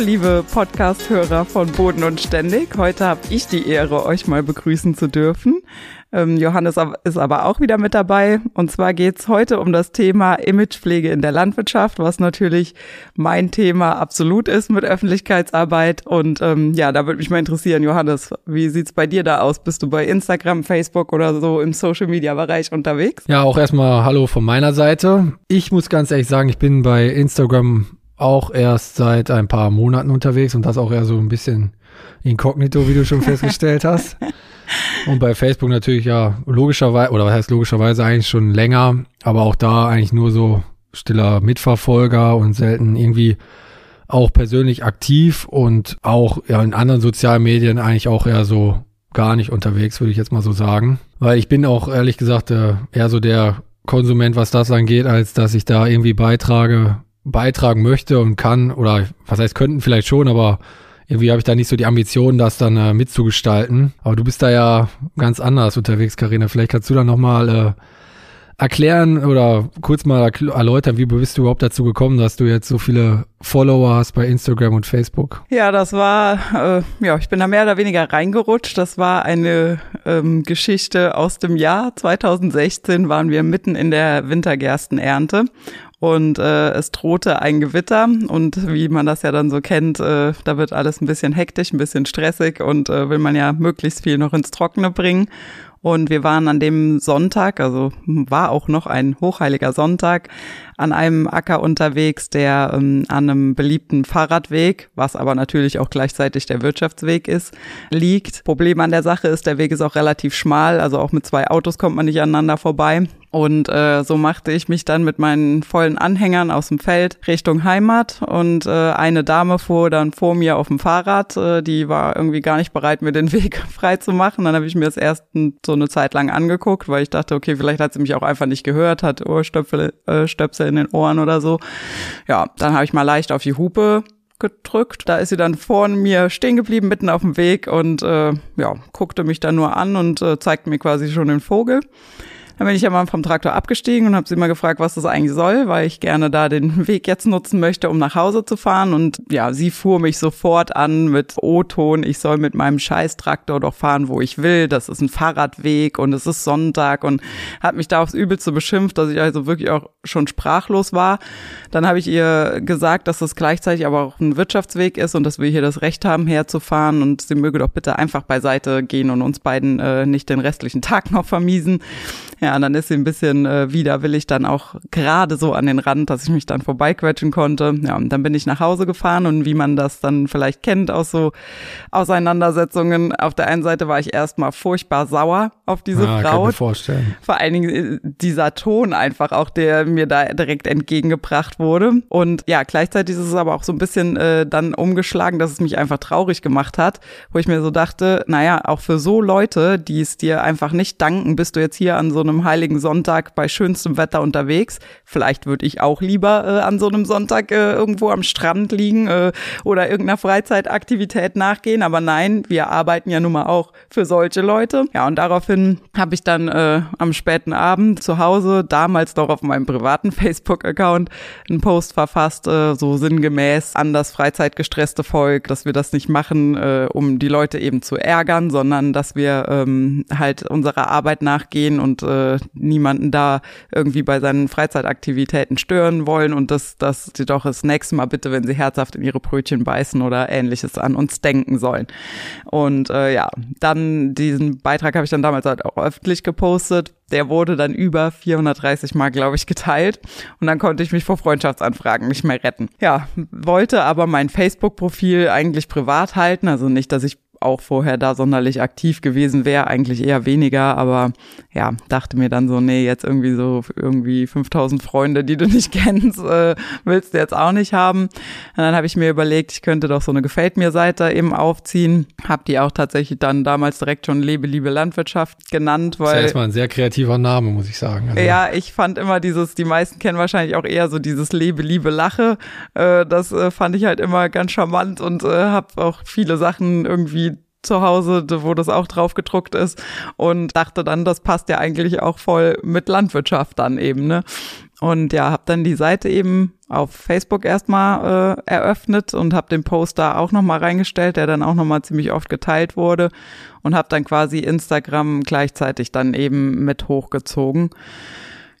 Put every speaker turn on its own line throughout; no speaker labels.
Liebe Podcast-Hörer von Boden und Ständig, heute habe ich die Ehre, euch mal begrüßen zu dürfen. Ähm, Johannes ist aber auch wieder mit dabei. Und zwar geht's heute um das Thema Imagepflege in der Landwirtschaft, was natürlich mein Thema absolut ist mit Öffentlichkeitsarbeit. Und ähm, ja, da würde mich mal interessieren, Johannes, wie sieht's bei dir da aus? Bist du bei Instagram, Facebook oder so im Social-Media-Bereich unterwegs?
Ja, auch erstmal Hallo von meiner Seite. Ich muss ganz ehrlich sagen, ich bin bei Instagram auch erst seit ein paar Monaten unterwegs und das auch eher so ein bisschen inkognito, wie du schon festgestellt hast. Und bei Facebook natürlich ja logischerweise, oder was heißt logischerweise eigentlich schon länger, aber auch da eigentlich nur so stiller Mitverfolger und selten irgendwie auch persönlich aktiv und auch ja, in anderen sozialen Medien eigentlich auch eher so gar nicht unterwegs, würde ich jetzt mal so sagen. Weil ich bin auch ehrlich gesagt äh, eher so der Konsument, was das angeht, als dass ich da irgendwie beitrage, beitragen möchte und kann, oder was heißt könnten vielleicht schon, aber irgendwie habe ich da nicht so die Ambition, das dann äh, mitzugestalten. Aber du bist da ja ganz anders unterwegs, Karina. Vielleicht kannst du da nochmal äh, erklären oder kurz mal erläutern, wie bist du überhaupt dazu gekommen, dass du jetzt so viele Follower hast bei Instagram und Facebook?
Ja, das war, äh, ja, ich bin da mehr oder weniger reingerutscht. Das war eine ähm, Geschichte aus dem Jahr 2016, waren wir mitten in der Wintergerstenernte und äh, es drohte ein Gewitter und wie man das ja dann so kennt, äh, da wird alles ein bisschen hektisch, ein bisschen stressig und äh, will man ja möglichst viel noch ins Trockene bringen. Und wir waren an dem Sonntag, also war auch noch ein hochheiliger Sonntag, an einem Acker unterwegs, der ähm, an einem beliebten Fahrradweg, was aber natürlich auch gleichzeitig der Wirtschaftsweg ist, liegt. Problem an der Sache ist, der Weg ist auch relativ schmal, also auch mit zwei Autos kommt man nicht aneinander vorbei. Und äh, so machte ich mich dann mit meinen vollen Anhängern aus dem Feld Richtung Heimat. Und äh, eine Dame fuhr dann vor mir auf dem Fahrrad. Äh, die war irgendwie gar nicht bereit, mir den Weg frei zu machen. Dann habe ich mir das erst so eine Zeit lang angeguckt, weil ich dachte, okay, vielleicht hat sie mich auch einfach nicht gehört, hat Ohrstöpsel äh, Stöpsel in den Ohren oder so. Ja, dann habe ich mal leicht auf die Hupe gedrückt. Da ist sie dann vor mir stehen geblieben, mitten auf dem Weg und äh, ja, guckte mich dann nur an und äh, zeigte mir quasi schon den Vogel. Dann bin ich ja mal vom Traktor abgestiegen und habe sie mal gefragt, was das eigentlich soll, weil ich gerne da den Weg jetzt nutzen möchte, um nach Hause zu fahren. Und ja, sie fuhr mich sofort an mit O-Ton, ich soll mit meinem Scheiß-Traktor doch fahren, wo ich will. Das ist ein Fahrradweg und es ist Sonntag und hat mich da aufs Übelste beschimpft, dass ich also wirklich auch schon sprachlos war. Dann habe ich ihr gesagt, dass es gleichzeitig aber auch ein Wirtschaftsweg ist und dass wir hier das Recht haben, herzufahren und sie möge doch bitte einfach beiseite gehen und uns beiden äh, nicht den restlichen Tag noch vermiesen. Ja, und dann ist sie ein bisschen äh, widerwillig dann auch gerade so an den Rand, dass ich mich dann vorbeiquetschen konnte. Ja, und dann bin ich nach Hause gefahren und wie man das dann vielleicht kennt aus so Auseinandersetzungen, auf der einen Seite war ich erstmal furchtbar sauer auf diese
ah,
Frau.
Kann mir vorstellen.
Vor allen Dingen äh, dieser Ton einfach auch, der mir da direkt entgegengebracht wurde. Und ja, gleichzeitig ist es aber auch so ein bisschen äh, dann umgeschlagen, dass es mich einfach traurig gemacht hat, wo ich mir so dachte, naja, auch für so Leute, die es dir einfach nicht danken, bist du jetzt hier an so einem heiligen Sonntag bei schönstem Wetter unterwegs. Vielleicht würde ich auch lieber äh, an so einem Sonntag äh, irgendwo am Strand liegen äh, oder irgendeiner Freizeitaktivität nachgehen. Aber nein, wir arbeiten ja nun mal auch für solche Leute. Ja, und daraufhin habe ich dann äh, am späten Abend zu Hause, damals noch auf meinem privaten Facebook-Account, einen Post verfasst, äh, so sinngemäß an das freizeitgestresste Volk, dass wir das nicht machen, äh, um die Leute eben zu ärgern, sondern dass wir ähm, halt unserer Arbeit nachgehen und äh, äh, niemanden da irgendwie bei seinen Freizeitaktivitäten stören wollen und dass, dass sie doch das nächste Mal bitte, wenn sie herzhaft in ihre Brötchen beißen oder ähnliches an uns denken sollen. Und äh, ja, dann diesen Beitrag habe ich dann damals halt auch öffentlich gepostet der wurde dann über 430 Mal, glaube ich, geteilt. Und dann konnte ich mich vor Freundschaftsanfragen nicht mehr retten. Ja, wollte aber mein Facebook-Profil eigentlich privat halten. Also nicht, dass ich auch vorher da sonderlich aktiv gewesen wäre, eigentlich eher weniger, aber ja, dachte mir dann so, nee, jetzt irgendwie so irgendwie 5000 Freunde, die du nicht kennst, äh, willst du jetzt auch nicht haben. Und dann habe ich mir überlegt, ich könnte doch so eine Gefällt mir Seite eben aufziehen, habe die auch tatsächlich dann damals direkt schon Lebe, Liebe Landwirtschaft genannt, weil das ist
ja erstmal ein sehr kreativer Name, muss ich sagen.
Also. Ja, ich fand immer dieses, die meisten kennen wahrscheinlich auch eher so dieses Lebe, Liebe, Lache. Äh, das äh, fand ich halt immer ganz charmant und äh, habe auch viele Sachen irgendwie zu Hause, wo das auch drauf gedruckt ist und dachte dann, das passt ja eigentlich auch voll mit Landwirtschaft dann eben, ne? Und ja, habe dann die Seite eben auf Facebook erstmal äh, eröffnet und habe den Post da auch nochmal reingestellt, der dann auch nochmal ziemlich oft geteilt wurde und habe dann quasi Instagram gleichzeitig dann eben mit hochgezogen.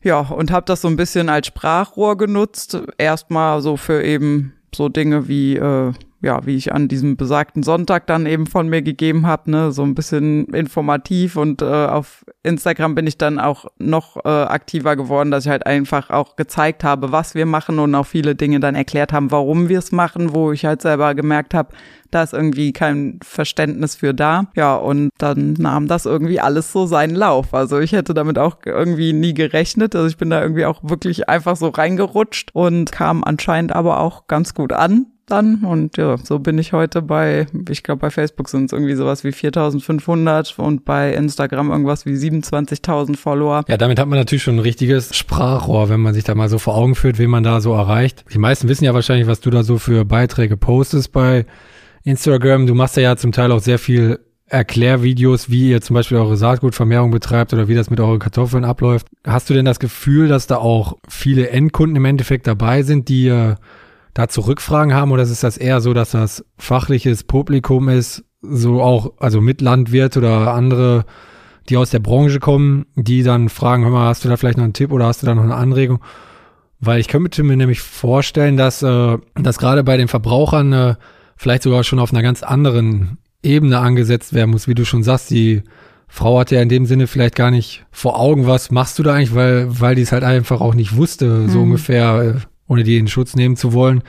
Ja, und habe das so ein bisschen als Sprachrohr genutzt, erstmal so für eben so Dinge wie äh, ja, wie ich an diesem besagten Sonntag dann eben von mir gegeben habe, ne, so ein bisschen informativ und äh, auf Instagram bin ich dann auch noch äh, aktiver geworden, dass ich halt einfach auch gezeigt habe, was wir machen und auch viele Dinge dann erklärt haben, warum wir es machen, wo ich halt selber gemerkt habe, da ist irgendwie kein Verständnis für da. Ja, und dann nahm das irgendwie alles so seinen Lauf. Also ich hätte damit auch irgendwie nie gerechnet. Also ich bin da irgendwie auch wirklich einfach so reingerutscht und kam anscheinend aber auch ganz gut an dann. Und ja, so bin ich heute bei, ich glaube, bei Facebook sind es irgendwie sowas wie 4500 und bei Instagram irgendwas wie 27.000 Follower.
Ja, damit hat man natürlich schon ein richtiges Sprachrohr, wenn man sich da mal so vor Augen führt, wen man da so erreicht. Die meisten wissen ja wahrscheinlich, was du da so für Beiträge postest bei Instagram. Du machst ja, zum Teil auch sehr viel Erklärvideos, wie ihr zum Beispiel eure Saatgutvermehrung betreibt oder wie das mit euren Kartoffeln abläuft. Hast du denn das Gefühl, dass da auch viele Endkunden im Endeffekt dabei sind, die äh, dazu Rückfragen haben oder ist das eher so, dass das fachliches Publikum ist, so auch, also mit Landwirt oder andere, die aus der Branche kommen, die dann fragen, hör mal, hast du da vielleicht noch einen Tipp oder hast du da noch eine Anregung? Weil ich könnte mir nämlich vorstellen, dass, äh, dass gerade bei den Verbrauchern äh, vielleicht sogar schon auf einer ganz anderen Ebene angesetzt werden muss, wie du schon sagst, die Frau hat ja in dem Sinne vielleicht gar nicht vor Augen, was machst du da eigentlich, weil, weil die es halt einfach auch nicht wusste, so mhm. ungefähr, äh, ohne die in Schutz nehmen zu wollen,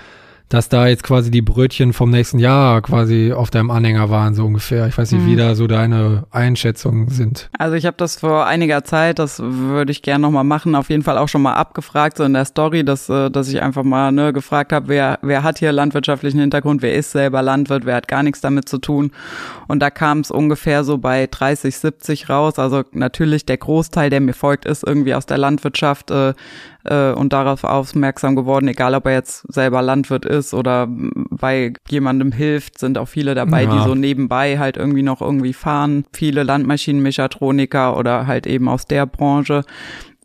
dass da jetzt quasi die Brötchen vom nächsten Jahr quasi auf deinem Anhänger waren, so ungefähr. Ich weiß nicht, mhm. wie da so deine Einschätzungen sind.
Also ich habe das vor einiger Zeit, das würde ich gerne nochmal machen, auf jeden Fall auch schon mal abgefragt, so in der Story, dass, äh, dass ich einfach mal ne, gefragt habe, wer, wer hat hier landwirtschaftlichen Hintergrund, wer ist selber Landwirt, wer hat gar nichts damit zu tun. Und da kam es ungefähr so bei 30, 70 raus. Also natürlich der Großteil, der mir folgt, ist irgendwie aus der Landwirtschaft. Äh, äh, und darauf aufmerksam geworden, egal ob er jetzt selber Landwirt ist oder bei jemandem hilft, sind auch viele dabei, ja. die so nebenbei halt irgendwie noch irgendwie fahren. Viele Landmaschinenmechatroniker oder halt eben aus der Branche.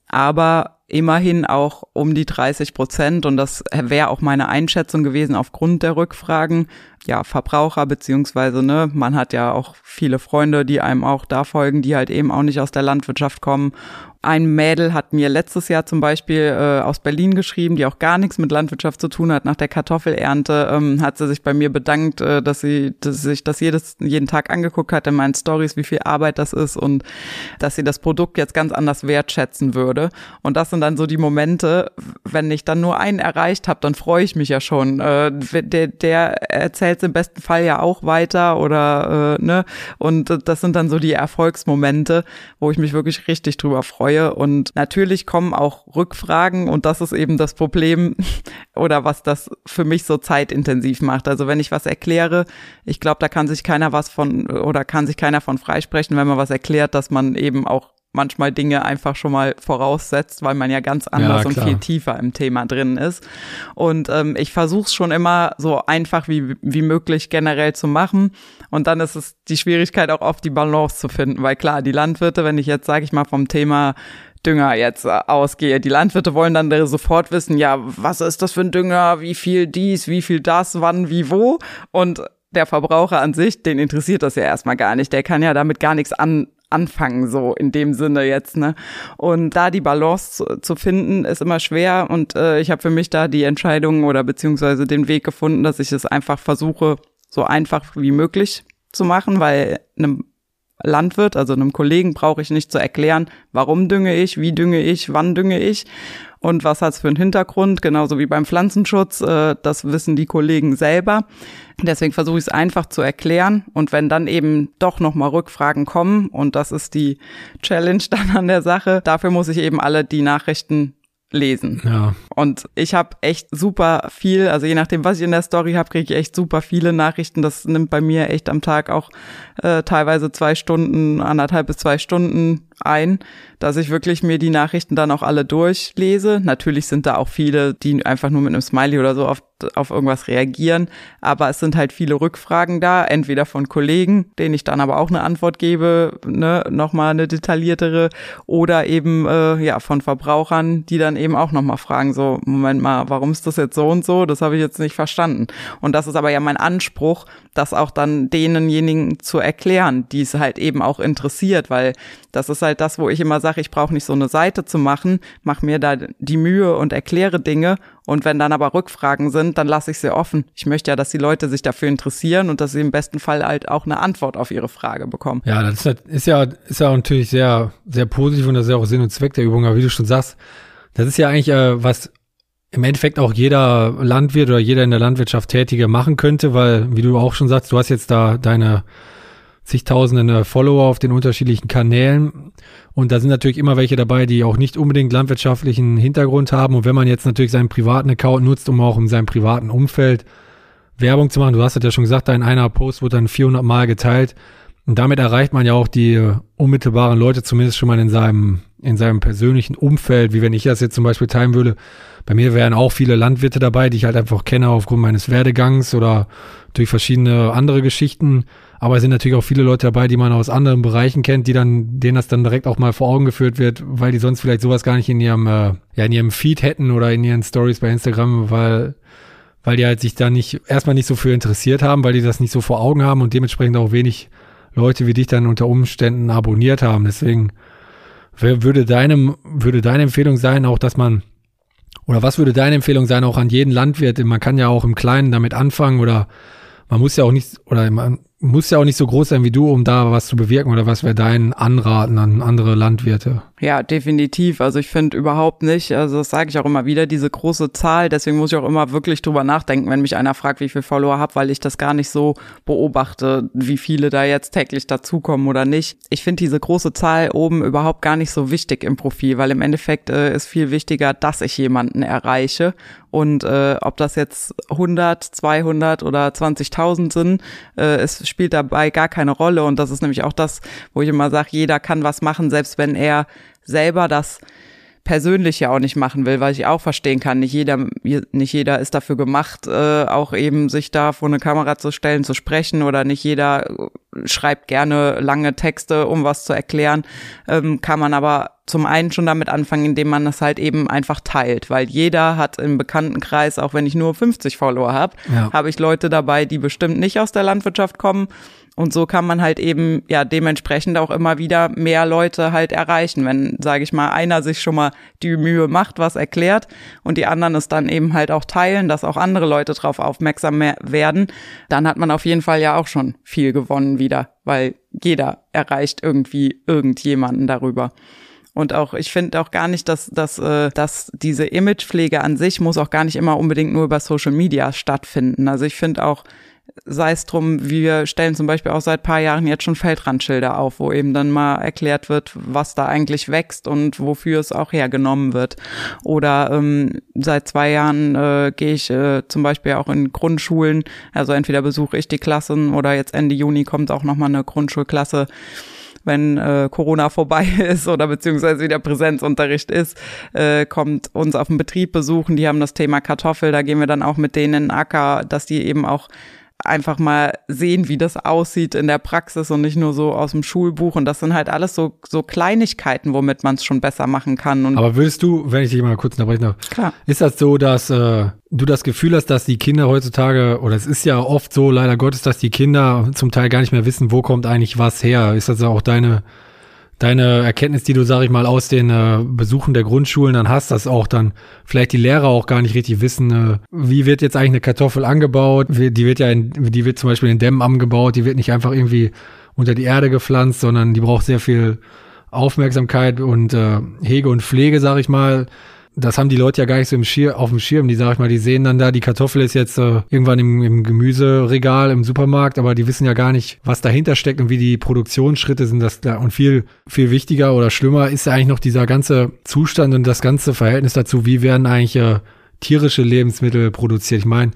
Aber immerhin auch um die 30 Prozent und das wäre auch meine Einschätzung gewesen aufgrund der Rückfragen. Ja, Verbraucher beziehungsweise ne, man hat ja auch viele Freunde, die einem auch da folgen, die halt eben auch nicht aus der Landwirtschaft kommen ein Mädel hat mir letztes Jahr zum Beispiel äh, aus Berlin geschrieben, die auch gar nichts mit Landwirtschaft zu tun hat. Nach der Kartoffelernte ähm, hat sie sich bei mir bedankt, äh, dass sie dass sich das jedes, jeden Tag angeguckt hat in meinen Stories, wie viel Arbeit das ist und dass sie das Produkt jetzt ganz anders wertschätzen würde. Und das sind dann so die Momente, wenn ich dann nur einen erreicht habe, dann freue ich mich ja schon. Äh, der, der erzählt im besten Fall ja auch weiter oder äh, ne. Und das sind dann so die Erfolgsmomente, wo ich mich wirklich richtig drüber freue freue. Und natürlich kommen auch Rückfragen und das ist eben das Problem oder was das für mich so zeitintensiv macht. Also wenn ich was erkläre, ich glaube, da kann sich keiner was von oder kann sich keiner von freisprechen, wenn man was erklärt, dass man eben auch manchmal Dinge einfach schon mal voraussetzt, weil man ja ganz anders ja, und viel tiefer im Thema drin ist. Und ähm, ich versuche es schon immer so einfach wie, wie möglich generell zu machen. Und dann ist es die Schwierigkeit auch oft die Balance zu finden, weil klar, die Landwirte, wenn ich jetzt, sage ich mal, vom Thema Dünger jetzt äh, ausgehe. Die Landwirte wollen dann sofort wissen, ja, was ist das für ein Dünger, wie viel dies, wie viel das, wann, wie, wo. Und der Verbraucher an sich, den interessiert das ja erstmal gar nicht. Der kann ja damit gar nichts an, anfangen, so in dem Sinne jetzt, ne? Und da die Balance zu, zu finden, ist immer schwer und äh, ich habe für mich da die Entscheidung oder beziehungsweise den Weg gefunden, dass ich es einfach versuche, so einfach wie möglich zu machen, weil einem Landwirt, also einem Kollegen, brauche ich nicht zu erklären, warum dünge ich, wie dünge ich, wann dünge ich. und was hat's für einen Hintergrund, genauso wie beim Pflanzenschutz, äh, das wissen die Kollegen selber. Deswegen versuche ich es einfach zu erklären und wenn dann eben doch nochmal Rückfragen kommen und das ist die Challenge dann an der Sache, dafür muss ich eben alle die Nachrichten lesen.
Ja.
Und ich habe echt super viel, also je nachdem, was ich in der Story habe, kriege ich echt super viele Nachrichten. Das nimmt bei mir echt am Tag auch äh, teilweise zwei Stunden, anderthalb bis zwei Stunden ein, dass ich wirklich mir die Nachrichten dann auch alle durchlese. Natürlich sind da auch viele, die einfach nur mit einem Smiley oder so auf, auf irgendwas reagieren, aber es sind halt viele Rückfragen da, entweder von Kollegen, denen ich dann aber auch eine Antwort gebe, ne, nochmal eine detailliertere, oder eben äh, ja von Verbrauchern, die dann eben auch nochmal fragen, so, Moment mal, warum ist das jetzt so und so? Das habe ich jetzt nicht verstanden. Und das ist aber ja mein Anspruch, das auch dann denenjenigen zu erklären, die es halt eben auch interessiert, weil das ist halt das, wo ich immer sage, ich brauche nicht so eine Seite zu machen, mach mir da die Mühe und erkläre Dinge und wenn dann aber Rückfragen sind, dann lasse ich sie offen. Ich möchte ja, dass die Leute sich dafür interessieren und dass sie im besten Fall halt auch eine Antwort auf ihre Frage bekommen.
Ja, das ist, ist ja, ist ja natürlich sehr, sehr positiv und das ist ja auch Sinn und Zweck der Übung. Aber wie du schon sagst, das ist ja eigentlich äh, was im Endeffekt auch jeder Landwirt oder jeder in der Landwirtschaft Tätige machen könnte, weil, wie du auch schon sagst, du hast jetzt da deine zigtausende Follower auf den unterschiedlichen Kanälen. Und da sind natürlich immer welche dabei, die auch nicht unbedingt landwirtschaftlichen Hintergrund haben. Und wenn man jetzt natürlich seinen privaten Account nutzt, um auch in seinem privaten Umfeld Werbung zu machen, du hast es ja schon gesagt, da in einer Post wurde dann 400 Mal geteilt. Und damit erreicht man ja auch die unmittelbaren Leute zumindest schon mal in seinem, in seinem persönlichen Umfeld, wie wenn ich das jetzt zum Beispiel teilen würde. Bei mir wären auch viele Landwirte dabei, die ich halt einfach kenne aufgrund meines Werdegangs oder durch verschiedene andere Geschichten. Aber es sind natürlich auch viele Leute dabei, die man aus anderen Bereichen kennt, die dann, denen das dann direkt auch mal vor Augen geführt wird, weil die sonst vielleicht sowas gar nicht in ihrem, äh, ja, in ihrem Feed hätten oder in ihren Stories bei Instagram, weil, weil die halt sich da nicht, erstmal nicht so für interessiert haben, weil die das nicht so vor Augen haben und dementsprechend auch wenig Leute wie dich dann unter Umständen abonniert haben. Deswegen würde deinem, würde deine Empfehlung sein, auch dass man, oder was würde deine Empfehlung sein, auch an jeden Landwirt? Man kann ja auch im Kleinen damit anfangen oder man muss ja auch nicht, oder man muss ja auch nicht so groß sein wie du, um da was zu bewirken oder was wäre dein Anraten an andere Landwirte?
Ja, definitiv. Also ich finde überhaupt nicht, also das sage ich auch immer wieder, diese große Zahl, deswegen muss ich auch immer wirklich drüber nachdenken, wenn mich einer fragt, wie viel Follower habe, weil ich das gar nicht so beobachte, wie viele da jetzt täglich dazukommen oder nicht. Ich finde diese große Zahl oben überhaupt gar nicht so wichtig im Profil, weil im Endeffekt äh, ist viel wichtiger, dass ich jemanden erreiche und äh, ob das jetzt 100, 200 oder 20.000 sind, äh, es spielt dabei gar keine Rolle. Und das ist nämlich auch das, wo ich immer sage, jeder kann was machen, selbst wenn er selber das persönlich ja auch nicht machen will, weil ich auch verstehen kann, nicht jeder, nicht jeder ist dafür gemacht, äh, auch eben sich da vor eine Kamera zu stellen, zu sprechen oder nicht jeder schreibt gerne lange Texte, um was zu erklären, ähm, kann man aber zum einen schon damit anfangen, indem man das halt eben einfach teilt, weil jeder hat im Bekanntenkreis, auch wenn ich nur 50 Follower habe, ja. habe ich Leute dabei, die bestimmt nicht aus der Landwirtschaft kommen und so kann man halt eben ja dementsprechend auch immer wieder mehr Leute halt erreichen, wenn, sage ich mal, einer sich schon mal die Mühe macht, was erklärt und die anderen es dann eben halt auch teilen, dass auch andere Leute drauf aufmerksam werden, dann hat man auf jeden Fall ja auch schon viel gewonnen wieder, weil jeder erreicht irgendwie irgendjemanden darüber. Und auch, ich finde auch gar nicht, dass, dass, äh, dass diese Imagepflege an sich muss auch gar nicht immer unbedingt nur über Social Media stattfinden. Also ich finde auch, sei es drum, wir stellen zum Beispiel auch seit paar Jahren jetzt schon Feldrandschilder auf, wo eben dann mal erklärt wird, was da eigentlich wächst und wofür es auch hergenommen wird. Oder ähm, seit zwei Jahren äh, gehe ich äh, zum Beispiel auch in Grundschulen, also entweder besuche ich die Klassen oder jetzt Ende Juni kommt auch nochmal eine Grundschulklasse wenn äh, Corona vorbei ist oder beziehungsweise wieder Präsenzunterricht ist, äh, kommt uns auf den Betrieb besuchen. Die haben das Thema Kartoffel, da gehen wir dann auch mit denen in den Acker, dass die eben auch einfach mal sehen, wie das aussieht in der Praxis und nicht nur so aus dem Schulbuch. Und das sind halt alles so, so Kleinigkeiten, womit man es schon besser machen kann. Und
Aber würdest du, wenn ich dich mal kurz unterbrechen darf,
Klar.
ist das so, dass äh, du das Gefühl hast, dass die Kinder heutzutage, oder es ist ja oft so, leider Gottes, dass die Kinder zum Teil gar nicht mehr wissen, wo kommt eigentlich was her? Ist das auch deine deine Erkenntnis, die du, sag ich mal, aus den äh, Besuchen der Grundschulen dann hast, dass auch dann vielleicht die Lehrer auch gar nicht richtig wissen, äh, wie wird jetzt eigentlich eine Kartoffel angebaut? Die wird ja, in, die wird zum Beispiel in Dämmen angebaut, die wird nicht einfach irgendwie unter die Erde gepflanzt, sondern die braucht sehr viel Aufmerksamkeit und äh, Hege und Pflege, sag ich mal. Das haben die Leute ja gar nicht so im Schir auf dem Schirm. Die, sag ich mal, die sehen dann da, die Kartoffel ist jetzt äh, irgendwann im, im Gemüseregal im Supermarkt, aber die wissen ja gar nicht, was dahinter steckt und wie die Produktionsschritte sind. Das. Und viel, viel wichtiger oder schlimmer ist ja eigentlich noch dieser ganze Zustand und das ganze Verhältnis dazu, wie werden eigentlich äh, tierische Lebensmittel produziert. Ich meine,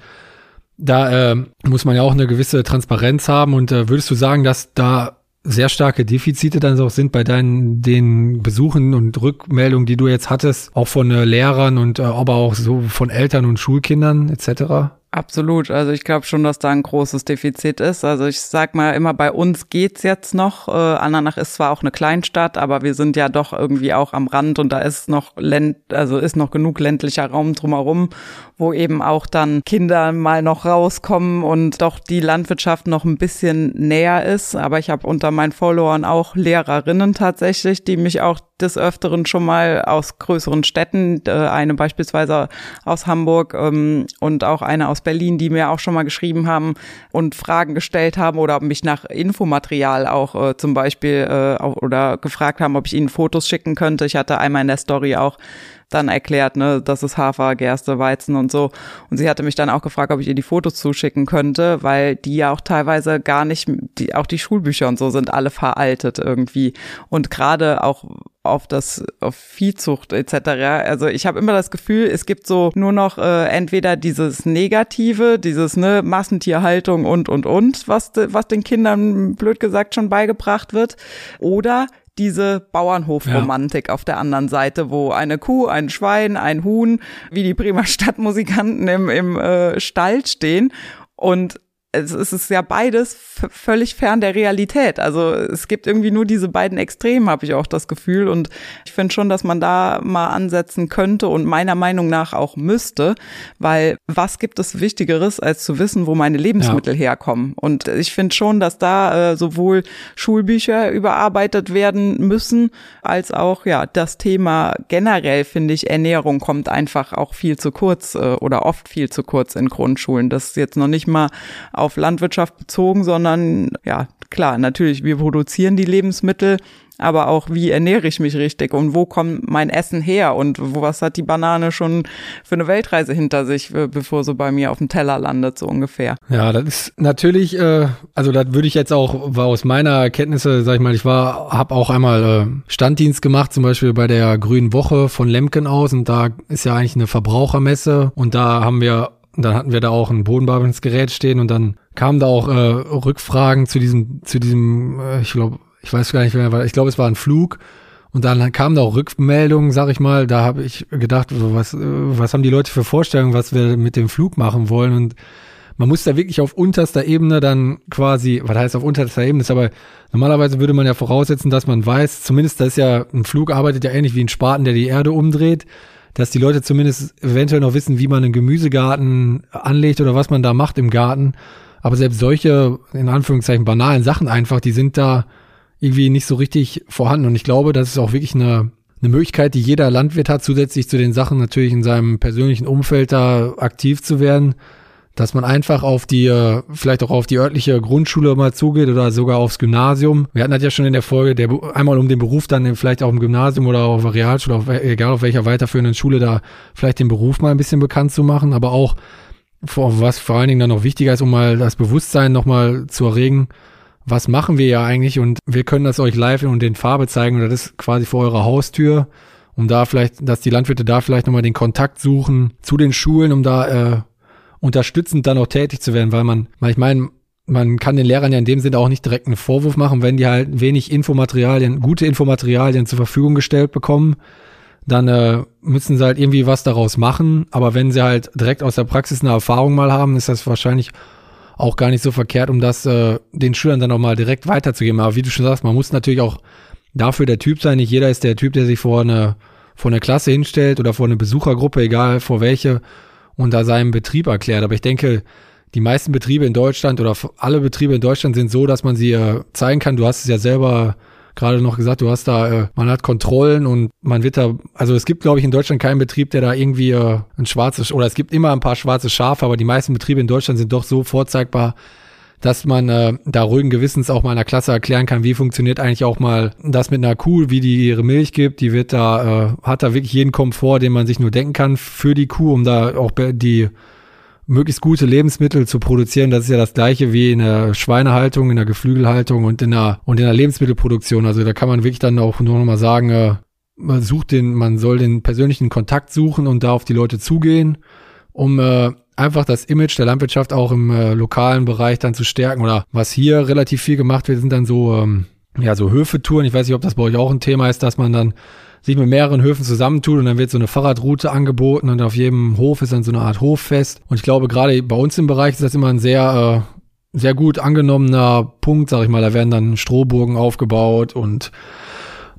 da äh, muss man ja auch eine gewisse Transparenz haben und äh, würdest du sagen, dass da sehr starke Defizite dann auch sind bei deinen den Besuchen und Rückmeldungen, die du jetzt hattest, auch von äh, Lehrern und äh, aber auch so von Eltern und Schulkindern etc.
Absolut. Also ich glaube schon, dass da ein großes Defizit ist. Also ich sag mal immer, bei uns geht's jetzt noch. Äh, Andernach ist zwar auch eine Kleinstadt, aber wir sind ja doch irgendwie auch am Rand und da ist noch Länd, also ist noch genug ländlicher Raum drumherum, wo eben auch dann Kinder mal noch rauskommen und doch die Landwirtschaft noch ein bisschen näher ist. Aber ich habe unter meinen Followern auch Lehrerinnen tatsächlich, die mich auch des Öfteren schon mal aus größeren Städten, äh, eine beispielsweise aus Hamburg ähm, und auch eine aus Berlin, die mir auch schon mal geschrieben haben und Fragen gestellt haben oder mich nach Infomaterial auch äh, zum Beispiel äh, oder gefragt haben, ob ich ihnen Fotos schicken könnte. Ich hatte einmal in der Story auch dann erklärt, ne, das ist Hafer, Gerste, Weizen und so. Und sie hatte mich dann auch gefragt, ob ich ihr die Fotos zuschicken könnte, weil die ja auch teilweise gar nicht, die, auch die Schulbücher und so sind alle veraltet irgendwie. Und gerade auch auf das auf Viehzucht etc. Also ich habe immer das Gefühl, es gibt so nur noch äh, entweder dieses Negative, dieses ne Massentierhaltung und und und, was was den Kindern blöd gesagt schon beigebracht wird, oder diese Bauernhofromantik ja. auf der anderen Seite, wo eine Kuh, ein Schwein, ein Huhn, wie die Bremer Stadtmusikanten im, im äh, Stall stehen und es ist ja beides völlig fern der Realität. Also es gibt irgendwie nur diese beiden Extremen, habe ich auch das Gefühl. Und ich finde schon, dass man da mal ansetzen könnte und meiner Meinung nach auch müsste, weil was gibt es Wichtigeres, als zu wissen, wo meine Lebensmittel ja. herkommen? Und ich finde schon, dass da äh, sowohl Schulbücher überarbeitet werden müssen, als auch ja das Thema generell finde ich Ernährung kommt einfach auch viel zu kurz äh, oder oft viel zu kurz in Grundschulen. Das ist jetzt noch nicht mal auf Landwirtschaft bezogen, sondern ja, klar, natürlich, wir produzieren die Lebensmittel, aber auch, wie ernähre ich mich richtig und wo kommt mein Essen her und wo, was hat die Banane schon für eine Weltreise hinter sich, äh, bevor sie bei mir auf dem Teller landet, so ungefähr.
Ja, das ist natürlich, äh, also das würde ich jetzt auch, aus meiner Kenntnisse, sag ich mal, ich war, habe auch einmal äh, Standdienst gemacht, zum Beispiel bei der Grünen Woche von Lemken aus und da ist ja eigentlich eine Verbrauchermesse und da haben wir und dann hatten wir da auch ein Bodenbearbeitungsgerät stehen und dann kamen da auch äh, Rückfragen zu diesem, zu diesem, äh, ich glaube, ich weiß gar nicht mehr, ich glaube, es war ein Flug. Und dann kamen da auch Rückmeldungen, sag ich mal. Da habe ich gedacht, was, was haben die Leute für Vorstellungen, was wir mit dem Flug machen wollen? Und man muss da wirklich auf unterster Ebene dann quasi, was heißt auf unterster Ebene, ist aber normalerweise würde man ja voraussetzen, dass man weiß, zumindest das ist ja, ein Flug arbeitet ja ähnlich wie ein Spaten, der die Erde umdreht dass die Leute zumindest eventuell noch wissen, wie man einen Gemüsegarten anlegt oder was man da macht im Garten. Aber selbst solche, in Anführungszeichen, banalen Sachen einfach, die sind da irgendwie nicht so richtig vorhanden. Und ich glaube, das ist auch wirklich eine, eine Möglichkeit, die jeder Landwirt hat, zusätzlich zu den Sachen natürlich in seinem persönlichen Umfeld da aktiv zu werden, dass man einfach auf die, äh, vielleicht auch auf die örtliche Grundschule mal zugeht oder sogar aufs Gymnasium. Wir hatten das ja schon in der Folge, der, einmal um den Beruf dann vielleicht auch im Gymnasium oder auf der Realschule, auf, egal auf welcher weiterführenden Schule, da vielleicht den Beruf mal ein bisschen bekannt zu machen, aber auch, was vor allen Dingen dann noch wichtiger ist, um mal das Bewusstsein nochmal zu erregen, was machen wir ja eigentlich und wir können das euch live und in Farbe zeigen und das ist quasi vor eurer Haustür, um da vielleicht, dass die Landwirte da vielleicht nochmal den Kontakt suchen zu den Schulen, um da äh, unterstützend dann auch tätig zu werden, weil man, weil ich meine, man kann den Lehrern ja in dem Sinne auch nicht direkt einen Vorwurf machen, wenn die halt wenig Infomaterialien, gute Infomaterialien zur Verfügung gestellt bekommen, dann äh, müssen sie halt irgendwie was daraus machen. Aber wenn sie halt direkt aus der Praxis eine Erfahrung mal haben, ist das wahrscheinlich auch gar nicht so verkehrt, um das äh, den Schülern dann auch mal direkt weiterzugeben. Aber wie du schon sagst, man muss natürlich auch dafür der Typ sein. Nicht jeder ist der Typ, der sich vor eine, vor eine Klasse hinstellt oder vor eine Besuchergruppe, egal vor welche, und da seinen Betrieb erklärt. Aber ich denke, die meisten Betriebe in Deutschland oder alle Betriebe in Deutschland sind so, dass man sie äh, zeigen kann. Du hast es ja selber gerade noch gesagt, du hast da, äh, man hat Kontrollen und man wird da, also es gibt, glaube ich, in Deutschland keinen Betrieb, der da irgendwie äh, ein schwarzes, oder es gibt immer ein paar schwarze Schafe, aber die meisten Betriebe in Deutschland sind doch so vorzeigbar, dass man äh, da ruhigen Gewissens auch mal in der Klasse erklären kann, wie funktioniert eigentlich auch mal das mit einer Kuh, wie die ihre Milch gibt. Die wird da, äh, hat da wirklich jeden Komfort, den man sich nur denken kann für die Kuh, um da auch die möglichst gute Lebensmittel zu produzieren. Das ist ja das gleiche wie in der Schweinehaltung, in der Geflügelhaltung und in der und in der Lebensmittelproduktion. Also da kann man wirklich dann auch nur noch mal sagen, äh, man sucht den, man soll den persönlichen Kontakt suchen und da auf die Leute zugehen, um äh, einfach das Image der Landwirtschaft auch im äh, lokalen Bereich dann zu stärken. Oder was hier relativ viel gemacht wird, sind dann so, ähm, ja, so Höfetouren. Ich weiß nicht, ob das bei euch auch ein Thema ist, dass man dann sich mit mehreren Höfen zusammentut und dann wird so eine Fahrradroute angeboten und auf jedem Hof ist dann so eine Art Hoffest. Und ich glaube, gerade bei uns im Bereich ist das immer ein sehr, äh, sehr gut angenommener Punkt, sag ich mal. Da werden dann Strohburgen aufgebaut und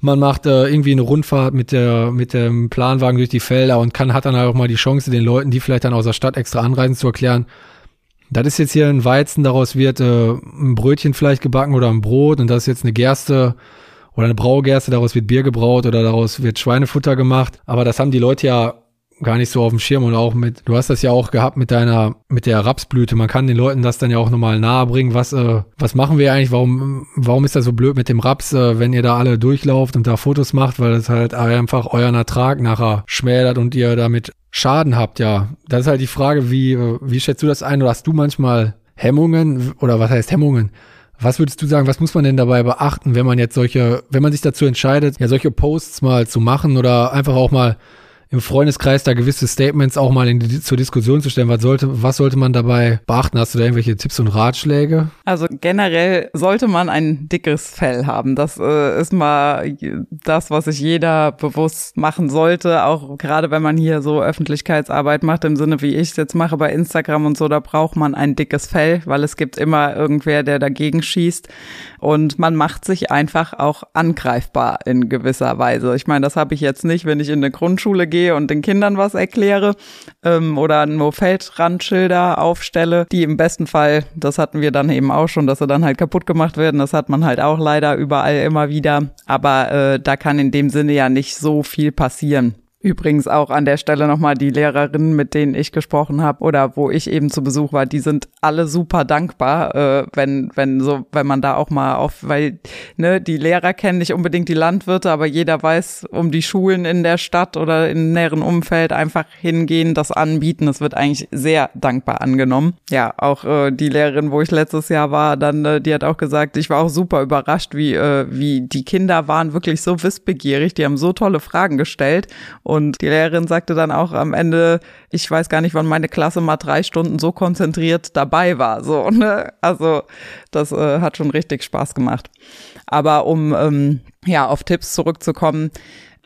man macht äh, irgendwie eine Rundfahrt mit der mit dem Planwagen durch die Felder und kann hat dann auch mal die Chance, den Leuten, die vielleicht dann aus der Stadt extra anreisen, zu erklären, das ist jetzt hier ein Weizen, daraus wird äh, ein Brötchen vielleicht gebacken oder ein Brot und das ist jetzt eine Gerste oder eine Braugerste, daraus wird Bier gebraut oder daraus wird Schweinefutter gemacht. Aber das haben die Leute ja gar nicht so auf dem Schirm und auch mit, du hast das ja auch gehabt mit deiner, mit der Rapsblüte. Man kann den Leuten das dann ja auch nochmal nahe bringen. Was, äh, was machen wir eigentlich? Warum, warum ist das so blöd mit dem Raps, äh, wenn ihr da alle durchlauft und da Fotos macht, weil das halt einfach euren Ertrag nachher schmälert und ihr damit Schaden habt, ja. Das ist halt die Frage, wie, äh, wie schätzt du das ein? Oder hast du manchmal Hemmungen? Oder was heißt Hemmungen? Was würdest du sagen, was muss man denn dabei beachten, wenn man jetzt solche, wenn man sich dazu entscheidet, ja, solche Posts mal zu machen oder einfach auch mal im Freundeskreis da gewisse Statements auch mal in die, zur Diskussion zu stellen. Was sollte, was sollte man dabei beachten? Hast du da irgendwelche Tipps und Ratschläge?
Also generell sollte man ein dickes Fell haben. Das äh, ist mal das, was sich jeder bewusst machen sollte. Auch gerade wenn man hier so Öffentlichkeitsarbeit macht, im Sinne wie ich es jetzt mache bei Instagram und so, da braucht man ein dickes Fell, weil es gibt immer irgendwer, der dagegen schießt. Und man macht sich einfach auch angreifbar in gewisser Weise. Ich meine, das habe ich jetzt nicht, wenn ich in eine Grundschule gehe und den Kindern was erkläre ähm, oder nur Feldrandschilder aufstelle, die im besten Fall, das hatten wir dann eben auch schon, dass sie dann halt kaputt gemacht werden. Das hat man halt auch leider überall immer wieder. Aber äh, da kann in dem Sinne ja nicht so viel passieren. Übrigens auch an der Stelle nochmal die Lehrerinnen, mit denen ich gesprochen habe oder wo ich eben zu Besuch war, die sind alle super dankbar, äh, wenn, wenn so, wenn man da auch mal auf, weil, ne, die Lehrer kennen nicht unbedingt die Landwirte, aber jeder weiß um die Schulen in der Stadt oder im näheren Umfeld einfach hingehen, das anbieten. Das wird eigentlich sehr dankbar angenommen. Ja, auch äh, die Lehrerin, wo ich letztes Jahr war, dann, äh, die hat auch gesagt, ich war auch super überrascht, wie, äh, wie die Kinder waren wirklich so wissbegierig, die haben so tolle Fragen gestellt und die Lehrerin sagte dann auch am Ende, ich weiß gar nicht, wann meine Klasse mal drei Stunden so konzentriert dabei war. So, ne? Also das äh, hat schon richtig Spaß gemacht. Aber um ähm, ja auf Tipps zurückzukommen,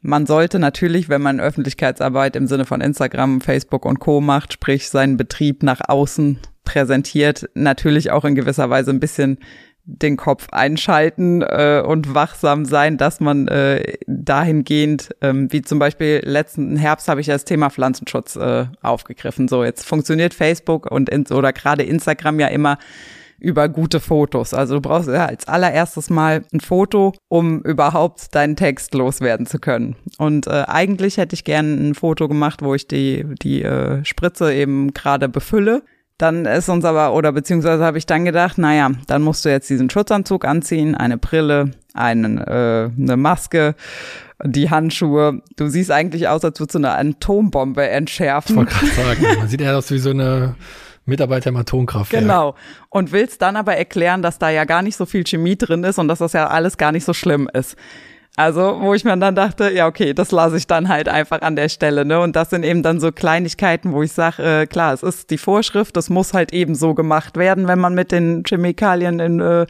man sollte natürlich, wenn man Öffentlichkeitsarbeit im Sinne von Instagram, Facebook und Co macht, sprich seinen Betrieb nach außen präsentiert, natürlich auch in gewisser Weise ein bisschen den Kopf einschalten äh, und wachsam sein, dass man äh, dahingehend, ähm, wie zum Beispiel letzten Herbst habe ich das Thema Pflanzenschutz äh, aufgegriffen. So, jetzt funktioniert Facebook und in, oder gerade Instagram ja immer über gute Fotos. Also du brauchst ja als allererstes mal ein Foto, um überhaupt deinen Text loswerden zu können. Und äh, eigentlich hätte ich gerne ein Foto gemacht, wo ich die, die äh, Spritze eben gerade befülle dann ist uns aber, oder beziehungsweise habe ich dann gedacht, naja, dann musst du jetzt diesen Schutzanzug anziehen, eine Brille, einen, äh, eine Maske, die Handschuhe. Du siehst eigentlich aus, als würdest du eine Atombombe entschärfen.
Ich wollte gerade sagen, man sieht eher aus wie so eine Mitarbeiter im Atomkraftwerk.
Genau. Und willst dann aber erklären, dass da ja gar nicht so viel Chemie drin ist und dass das ja alles gar nicht so schlimm ist. Also, wo ich mir dann dachte, ja, okay, das lasse ich dann halt einfach an der Stelle, ne? Und das sind eben dann so Kleinigkeiten, wo ich sage, äh, klar, es ist die Vorschrift, das muss halt eben so gemacht werden, wenn man mit den Chemikalien in äh,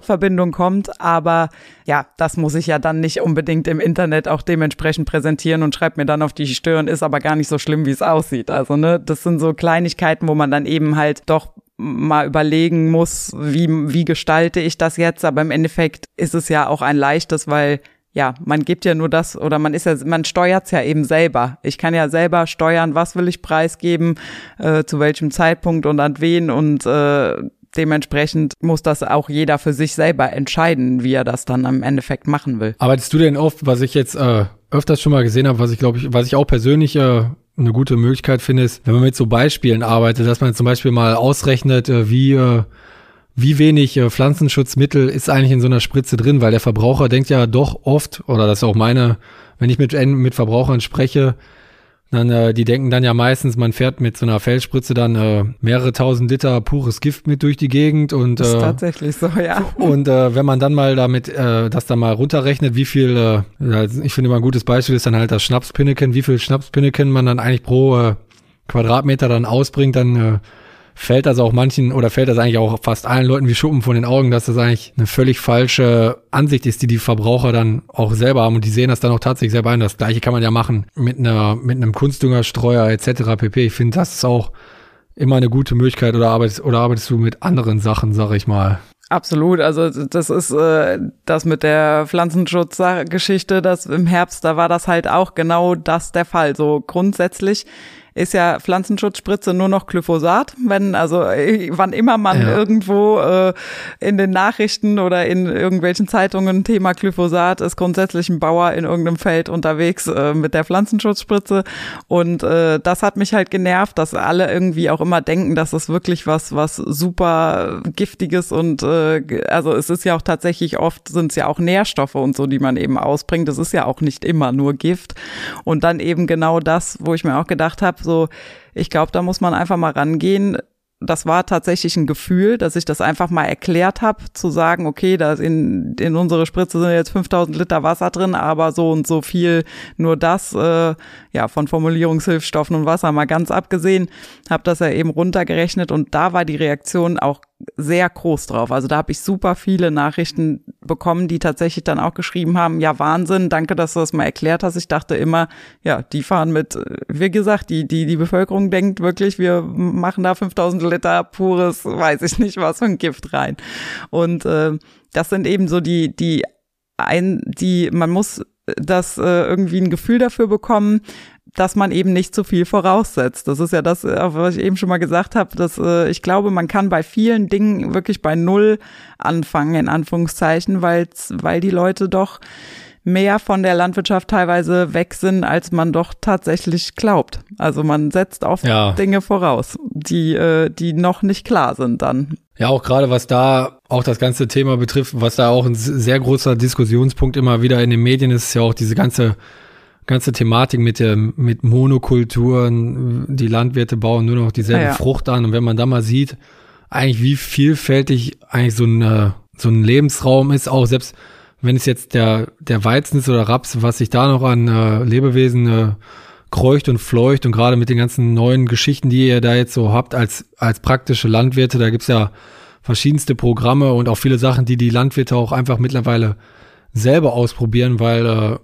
Verbindung kommt. Aber ja, das muss ich ja dann nicht unbedingt im Internet auch dementsprechend präsentieren und schreibt mir dann auf die Stirn, ist aber gar nicht so schlimm, wie es aussieht. Also, ne, das sind so Kleinigkeiten, wo man dann eben halt doch mal überlegen muss, wie, wie gestalte ich das jetzt. Aber im Endeffekt ist es ja auch ein leichtes, weil ja, man gibt ja nur das oder man ist ja, man steuert's ja eben selber. Ich kann ja selber steuern, was will ich preisgeben, äh, zu welchem Zeitpunkt und an wen und äh, dementsprechend muss das auch jeder für sich selber entscheiden, wie er das dann im Endeffekt machen will.
Arbeitest du denn oft, was ich jetzt äh, öfters schon mal gesehen habe, was ich glaube ich, was ich auch persönlich äh, eine gute Möglichkeit finde, ist, wenn man mit so Beispielen arbeitet, dass man zum Beispiel mal ausrechnet, äh, wie äh, wie wenig äh, Pflanzenschutzmittel ist eigentlich in so einer Spritze drin, weil der Verbraucher denkt ja doch oft, oder das ist auch meine, wenn ich mit, mit Verbrauchern spreche, dann, äh, die denken dann ja meistens, man fährt mit so einer Feldspritze dann äh, mehrere tausend Liter pures Gift mit durch die Gegend und
Das ist
äh,
tatsächlich so, ja.
und äh, wenn man dann mal damit äh, das dann mal runterrechnet, wie viel, äh, ich finde immer ein gutes Beispiel ist dann halt das Schnapspinneken, wie viel Schnapspinneken man dann eigentlich pro äh, Quadratmeter dann ausbringt, dann äh, fällt das auch manchen oder fällt das eigentlich auch fast allen Leuten wie Schuppen von den Augen, dass das eigentlich eine völlig falsche Ansicht ist, die die Verbraucher dann auch selber haben und die sehen das dann auch tatsächlich selber ein. Das gleiche kann man ja machen mit einer mit einem Kunstdüngerstreuer etc. pp. Ich finde, das ist auch immer eine gute Möglichkeit oder arbeitest oder arbeitest du mit anderen Sachen, sag ich mal.
Absolut, also das ist äh, das mit der Pflanzenschutzgeschichte, das im Herbst, da war das halt auch genau das der Fall. So grundsätzlich ist ja Pflanzenschutzspritze nur noch Glyphosat, wenn also äh, wann immer man
Ja.
irgendwo äh, in den Nachrichten oder in irgendwelchen Zeitungen Thema Glyphosat ist grundsätzlich ein Bauer in irgendeinem Feld unterwegs äh, mit der Pflanzenschutzspritze und äh, das hat mich halt genervt, dass alle irgendwie auch immer denken, dass das wirklich was was super giftiges und äh, also es ist ja auch tatsächlich oft sind es ja auch Nährstoffe und so, die man eben ausbringt. Das ist ja auch nicht immer nur Gift und dann eben genau das, wo ich mir auch gedacht habe, so ich glaube, da muss man einfach mal rangehen. Das war tatsächlich ein Gefühl, dass ich das einfach mal erklärt habe, zu sagen, okay, da in, in unsere Spritze sind jetzt 5000 Liter Wasser drin, aber so und so viel nur das, äh, ja, von Formulierungshilfstoffen und Wasser mal ganz abgesehen, habe das ja eben runtergerechnet und da war die Reaktion auch sehr groß drauf. Also da habe ich super viele Nachrichten bekommen, die tatsächlich dann auch geschrieben haben, ja Wahnsinn, danke, dass du das mal erklärt hast. Ich dachte immer, ja, die fahren mit, äh, wie gesagt, die die die Bevölkerung denkt wirklich, wir machen da 5000 Liter pures, weiß ich nicht was ein Gift rein. Und äh, das sind eben so die die ein, die man muss das äh, irgendwie ein Gefühl dafür bekommen, dass man eben nicht zu viel voraussetzt. Das ist ja das, äh, was ich eben schon mal gesagt habe, dass äh, ich glaube, man kann bei vielen Dingen wirklich bei Null anfangen, in Anführungszeichen, weil's, weil die Leute doch mehr von der Landwirtschaft teilweise weg sind, als man doch tatsächlich glaubt. Also man setzt auf
Ja.
Dinge voraus, die, äh, die noch nicht klar sind dann.
Ja, auch gerade was da auch das ganze Thema betrifft, was da auch ein sehr großer Diskussionspunkt immer wieder in den Medien ist, ist ja auch diese ganze ganze Thematik mit der mit Monokulturen. Die Landwirte bauen nur noch dieselbe
Ja, ja.
Frucht an und wenn man da mal sieht, eigentlich wie vielfältig eigentlich so ein so ein Lebensraum ist, auch selbst wenn es jetzt der der Weizen ist oder Raps, was sich da noch an äh, Lebewesen äh, kreucht und fleucht und gerade mit den ganzen neuen Geschichten, die ihr da jetzt so habt als, als praktische Landwirte, da gibt's ja verschiedenste Programme und auch viele Sachen, die die Landwirte auch einfach mittlerweile selber ausprobieren, weil, äh,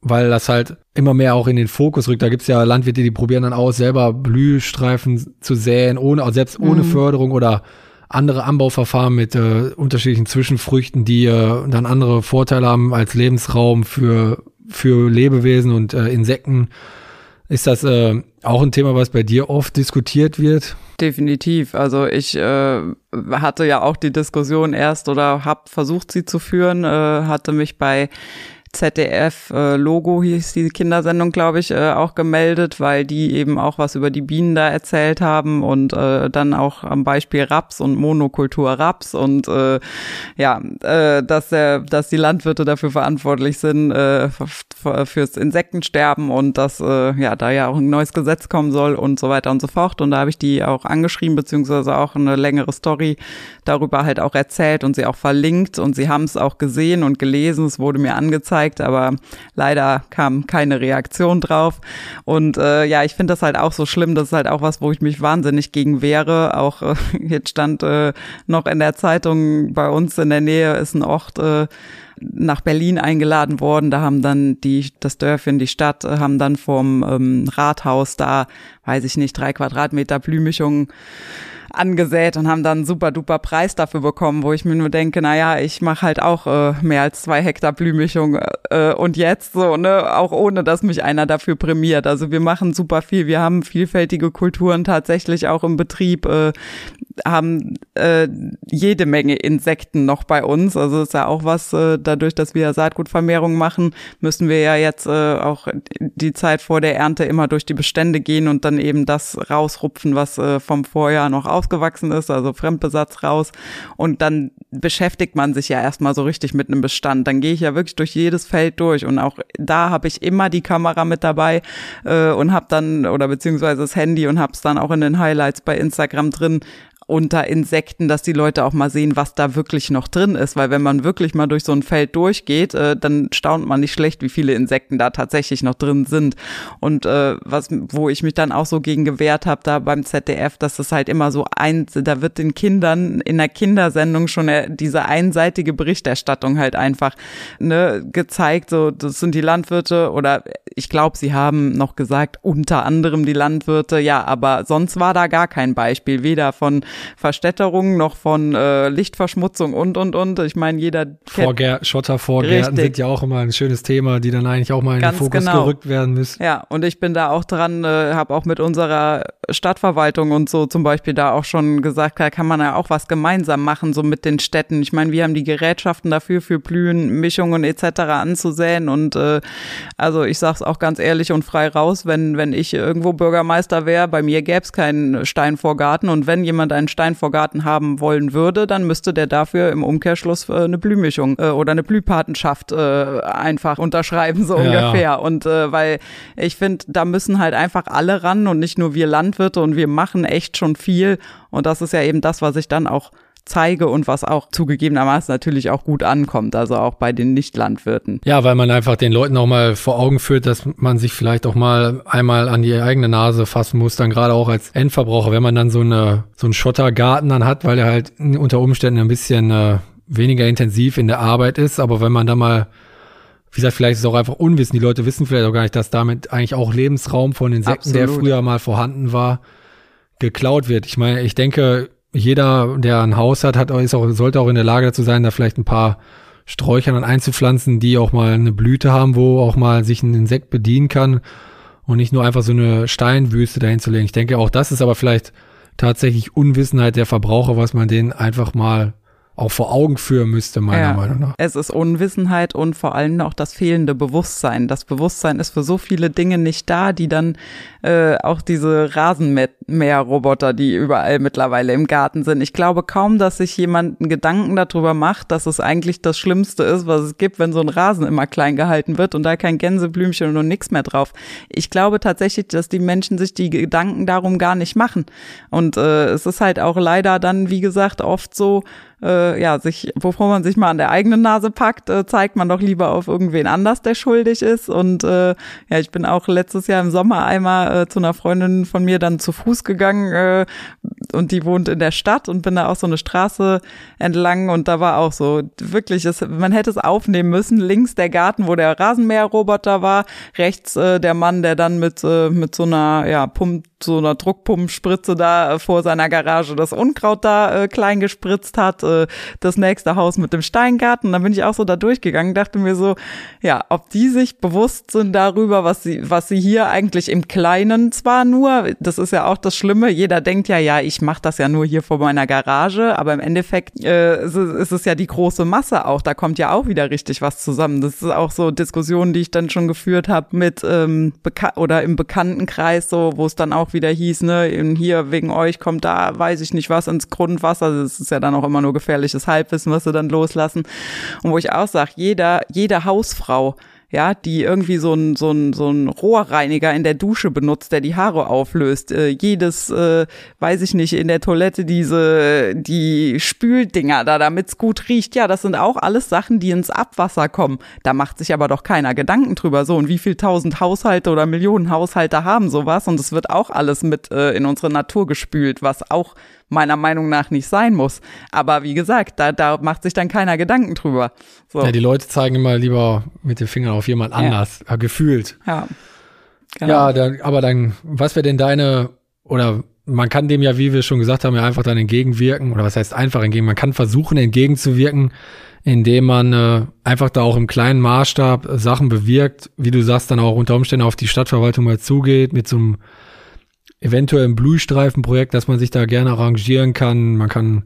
weil das halt immer mehr auch in den Fokus rückt. Da gibt's ja Landwirte, die probieren dann aus, selber Blühstreifen zu säen, ohne, also selbst ohne Förderung oder andere Anbauverfahren mit äh, unterschiedlichen Zwischenfrüchten, die äh, dann andere Vorteile haben als Lebensraum für, für Lebewesen und äh, Insekten. Ist das äh, auch ein Thema, was bei dir oft diskutiert wird?
Definitiv. Also ich äh, hatte ja auch die Diskussion erst oder habe versucht, sie zu führen, äh, hatte mich bei ZDF äh, hieß die Kindersendung, glaube ich, äh, auch gemeldet, weil die eben auch was über die Bienen da erzählt haben und äh, dann auch am Beispiel Raps und Monokultur Raps und äh, ja, äh, dass der, dass die Landwirte dafür verantwortlich sind äh, fürs Insektensterben und dass äh, ja da ja auch ein neues Gesetz kommen soll und so weiter und so fort. Und da habe ich die auch angeschrieben beziehungsweise auch eine längere Story darüber halt auch erzählt und sie auch verlinkt und sie haben es auch gesehen und gelesen. Es wurde mir angezeigt, aber leider kam keine Reaktion drauf. Und äh, ja, ich finde das halt auch so schlimm. Das ist halt auch was, wo ich mich wahnsinnig gegen wehre. Auch äh, jetzt stand äh, noch in der Zeitung bei uns in der Nähe ist ein Ort. Äh, nach Berlin eingeladen worden. Da haben dann die, das Dörfchen, die Stadt, äh, haben dann vom ähm, Rathaus da, weiß ich nicht, drei Quadratmeter Blühmischung angesät und haben dann einen super duper Preis dafür bekommen, wo ich mir nur denke, naja, ich mache halt auch äh, mehr als zwei Hektar Blühmischung äh, und jetzt so, ne, auch ohne, dass mich einer dafür prämiert. Also wir machen super viel, wir haben vielfältige Kulturen tatsächlich auch im Betrieb, äh, haben äh, jede Menge Insekten noch bei uns. Also ist ja auch was, äh, dadurch, dass wir Saatgutvermehrung machen, müssen wir ja jetzt äh, auch die Zeit vor der Ernte immer durch die Bestände gehen und dann eben das rausrupfen, was äh, vom Vorjahr noch ausgewachsen ist, also Fremdbesatz raus. Und dann beschäftigt man sich ja erstmal so richtig mit einem Bestand. Dann gehe ich ja wirklich durch jedes Feld durch und auch da habe ich immer die Kamera mit dabei äh, und habe dann oder beziehungsweise das Handy und habe es dann auch in den Highlights bei Instagram drin, unter Insekten, dass die Leute auch mal sehen, was da wirklich noch drin ist. Weil wenn man wirklich mal durch so ein Feld durchgeht, äh, dann staunt man nicht schlecht, wie viele Insekten da tatsächlich noch drin sind. Und äh, was, wo ich mich dann auch so gegen gewehrt habe, da beim ZDF, dass es halt immer so ein, da wird den Kindern in der Kindersendung schon diese einseitige Berichterstattung halt einfach ne, gezeigt. So, das sind die Landwirte oder ich glaube, sie haben noch gesagt, unter anderem die Landwirte. Ja, aber sonst war da gar kein Beispiel, weder von Verstädterung, noch von äh, Lichtverschmutzung und, und, und. Ich meine, jeder
Vorgär Schottervorgärten Richtig. sind ja auch immer ein schönes Thema, die dann eigentlich auch mal in Ganz den Fokus genau. gerückt werden müssen.
Ja, und ich bin da auch dran, äh, habe auch mit unserer Stadtverwaltung und so zum Beispiel da auch schon gesagt, da kann man ja auch was gemeinsam machen, so mit den Städten. Ich meine, wir haben die Gerätschaften dafür, für Blühen, Mischungen etc. anzusäen und äh, also ich sag's auch ganz ehrlich und frei raus, wenn, wenn ich irgendwo Bürgermeister wäre, bei mir gäbe es keinen Steinvorgarten und wenn jemand einen Steinvorgarten haben wollen würde, dann müsste der dafür im Umkehrschluss äh, eine Blühmischung äh, oder eine Blühpatenschaft äh, einfach unterschreiben, so ja, ungefähr. Ja. Und weil ich finde, da müssen halt einfach alle ran und nicht nur wir Landwirte und wir machen echt schon viel. Und das ist ja eben das, was ich dann auch zeige und was auch zugegebenermaßen natürlich auch gut ankommt, also auch bei den Nicht-Landwirten.
Ja, weil man einfach den Leuten auch mal vor Augen führt, dass man sich vielleicht auch mal einmal an die eigene Nase fassen muss, dann gerade auch als Endverbraucher, wenn man dann so eine so einen Schottergarten dann hat, weil er halt unter Umständen ein bisschen äh, weniger intensiv in der Arbeit ist, aber wenn man da mal wie gesagt, vielleicht ist es auch einfach Unwissen. Die Leute wissen vielleicht auch gar nicht, dass damit eigentlich auch Lebensraum von Insekten, Absolut. der früher mal vorhanden war, geklaut wird. Ich meine, ich denke, jeder, der ein Haus hat, hat ist auch, sollte auch in der Lage dazu sein, da vielleicht ein paar Sträucher dann einzupflanzen, die auch mal eine Blüte haben, wo auch mal sich ein Insekt bedienen kann und nicht nur einfach so eine Steinwüste dahin zu legen. Ich denke, auch das ist aber vielleicht tatsächlich Unwissenheit der Verbraucher, was man denen einfach mal auch vor Augen führen müsste, meiner ja, Meinung nach.
Es ist Unwissenheit und vor allem auch das fehlende Bewusstsein. Das Bewusstsein ist für so viele Dinge nicht da, die dann äh, auch diese Rasenmäherroboter, die überall mittlerweile im Garten sind. Ich glaube kaum, dass sich jemand einen Gedanken darüber macht, dass es eigentlich das Schlimmste ist, was es gibt, wenn so ein Rasen immer klein gehalten wird und da kein Gänseblümchen und nichts mehr drauf. Ich glaube tatsächlich, dass die Menschen sich die Gedanken darum gar nicht machen. Und äh, es ist halt auch leider dann, wie gesagt, oft so, äh, ja, sich, bevor man sich mal an der eigenen Nase packt, äh, zeigt man doch lieber auf irgendwen anders, der schuldig ist. Und äh, ja, ich bin auch letztes Jahr im Sommer einmal äh, zu einer Freundin von mir dann zu Fuß gegangen äh, und die wohnt in der Stadt und bin da auch so eine Straße entlang und da war auch so wirklich, es, man hätte es aufnehmen müssen. Links der Garten, wo der Rasenmäherroboter war, rechts äh, der Mann, der dann mit äh, mit so einer ja Pump, so einer Druckpumpspritze da äh, vor seiner Garage das Unkraut da äh, klein gespritzt hat äh, das nächste Haus mit dem Steingarten. Dann bin ich auch so da durchgegangen, dachte mir so, ja, ob die sich bewusst sind darüber, was sie, was sie hier eigentlich im Kleinen zwar nur, das ist ja auch das Schlimme, jeder denkt ja, ja, ich mache das ja nur hier vor meiner Garage, aber im Endeffekt äh, ist, ist es ja die große Masse auch, da kommt ja auch wieder richtig was zusammen. Das ist auch so Diskussionen, die ich dann schon geführt habe mit ähm, oder im Bekanntenkreis, so, wo es dann auch wieder hieß, ne, hier wegen euch kommt da, weiß ich nicht was ins Grundwasser. Das ist ja dann auch immer nur gefährliches Halbwissen, was sie dann loslassen. Und wo ich auch sage, jeder, jede Hausfrau, ja, die irgendwie so ein, so ein, so ein Rohrreiniger in der Dusche benutzt, der die Haare auflöst. Äh, jedes, äh, weiß ich nicht, in der Toilette diese, die Spüldinger da, damit's gut riecht. Ja, das sind auch alles Sachen, die ins Abwasser kommen. Da macht sich aber doch keiner Gedanken drüber. So, und wie viel tausend Haushalte oder Millionen Haushalte haben sowas? Und es wird auch alles mit äh, in unsere Natur gespült, was auch meiner Meinung nach nicht sein muss. Aber wie gesagt, da, da macht sich dann keiner Gedanken drüber.
So. Ja, die Leute zeigen immer lieber mit den Fingern auf jemand anders, ja. gefühlt.
Ja.
Genau. Ja, dann, aber dann, was wäre denn deine, oder man kann dem ja, wie wir schon gesagt haben, ja einfach dann entgegenwirken, oder was heißt einfach entgegen, man kann versuchen entgegenzuwirken, indem man äh, einfach da auch im kleinen Maßstab Sachen bewirkt, wie du sagst, dann auch unter Umständen auf die Stadtverwaltung mal zugeht mit so einem eventuell ein Blühstreifenprojekt, dass man sich da gerne arrangieren kann. Man kann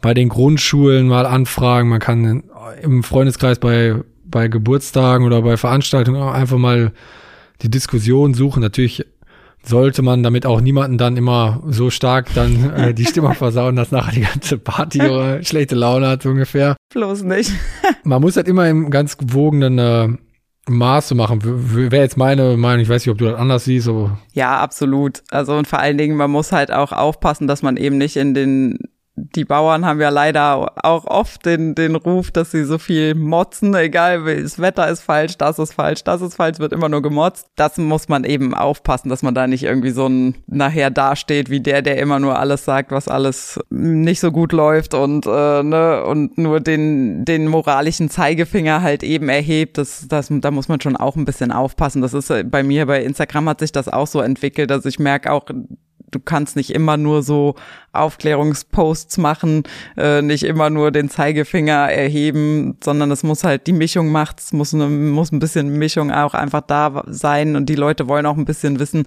bei den Grundschulen mal anfragen, man kann im Freundeskreis bei, bei Geburtstagen oder bei Veranstaltungen auch einfach mal die Diskussion suchen. Natürlich sollte man damit auch niemanden dann immer so stark dann äh, die Stimme versauen, dass nachher die ganze Party oder schlechte Laune hat, so ungefähr.
Bloß nicht.
man muss halt immer im ganz gewogenen äh, Maße machen. Wäre jetzt meine Meinung, ich weiß nicht, ob du das anders siehst, aber.
Ja, absolut. Also und vor allen Dingen, man muss halt auch aufpassen, dass man eben nicht in den die Bauern haben ja leider auch oft den, den Ruf, dass sie so viel motzen, egal, das Wetter ist falsch, das ist falsch, das ist falsch, wird immer nur gemotzt. Das muss man eben aufpassen, dass man da nicht irgendwie so ein nachher dasteht wie der, der immer nur alles sagt, was alles nicht so gut läuft und, äh, ne, und nur den, den moralischen Zeigefinger halt eben erhebt. Das, das, da muss man schon auch ein bisschen aufpassen. Das ist äh, bei mir, bei Instagram hat sich das auch so entwickelt, dass ich merke auch, du kannst nicht immer nur so Aufklärungsposts machen, äh, nicht immer nur den Zeigefinger erheben, sondern es muss halt die Mischung macht, es muss, eine, muss ein bisschen Mischung auch einfach da sein und die Leute wollen auch ein bisschen wissen,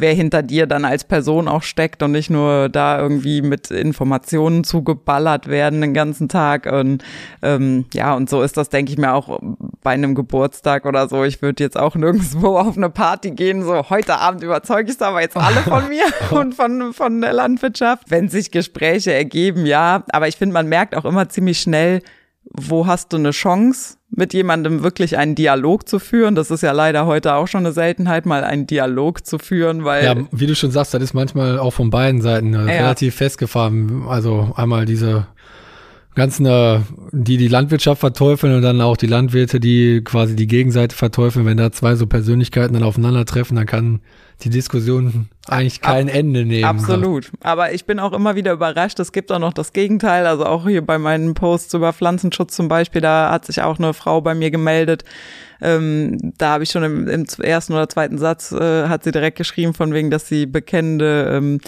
wer hinter dir dann als Person auch steckt und nicht nur da irgendwie mit Informationen zugeballert werden den ganzen Tag. Und ähm, ja, und so ist das, denke ich mir, auch bei einem Geburtstag oder so. Ich würde jetzt auch nirgendwo auf eine Party gehen, so heute Abend überzeuge ich aber jetzt alle von mir und von, von der Landwirtschaft. Wenn sich Gespräche ergeben, ja. Aber ich finde, man merkt auch immer ziemlich schnell, wo hast du eine Chance, mit jemandem wirklich einen Dialog zu führen. Das ist ja leider heute auch schon eine Seltenheit, mal einen Dialog zu führen, weil. Ja,
wie du schon sagst, das ist manchmal auch von beiden Seiten äh, ja. relativ festgefahren. Also einmal diese ganzen, äh, die die Landwirtschaft verteufeln und dann auch die Landwirte, die quasi die Gegenseite verteufeln. Wenn da zwei so Persönlichkeiten dann aufeinandertreffen, dann kann die Diskussion eigentlich kein Ab, Ende nehmen.
Absolut. Aber ich bin auch immer wieder überrascht. Es gibt auch noch das Gegenteil. Also auch hier bei meinen Posts über Pflanzenschutz zum Beispiel, da hat sich auch eine Frau bei mir gemeldet. Ähm, da habe ich schon im, im, ersten oder zweiten Satz äh, hat sie direkt geschrieben von wegen, dass sie bekennende ähm,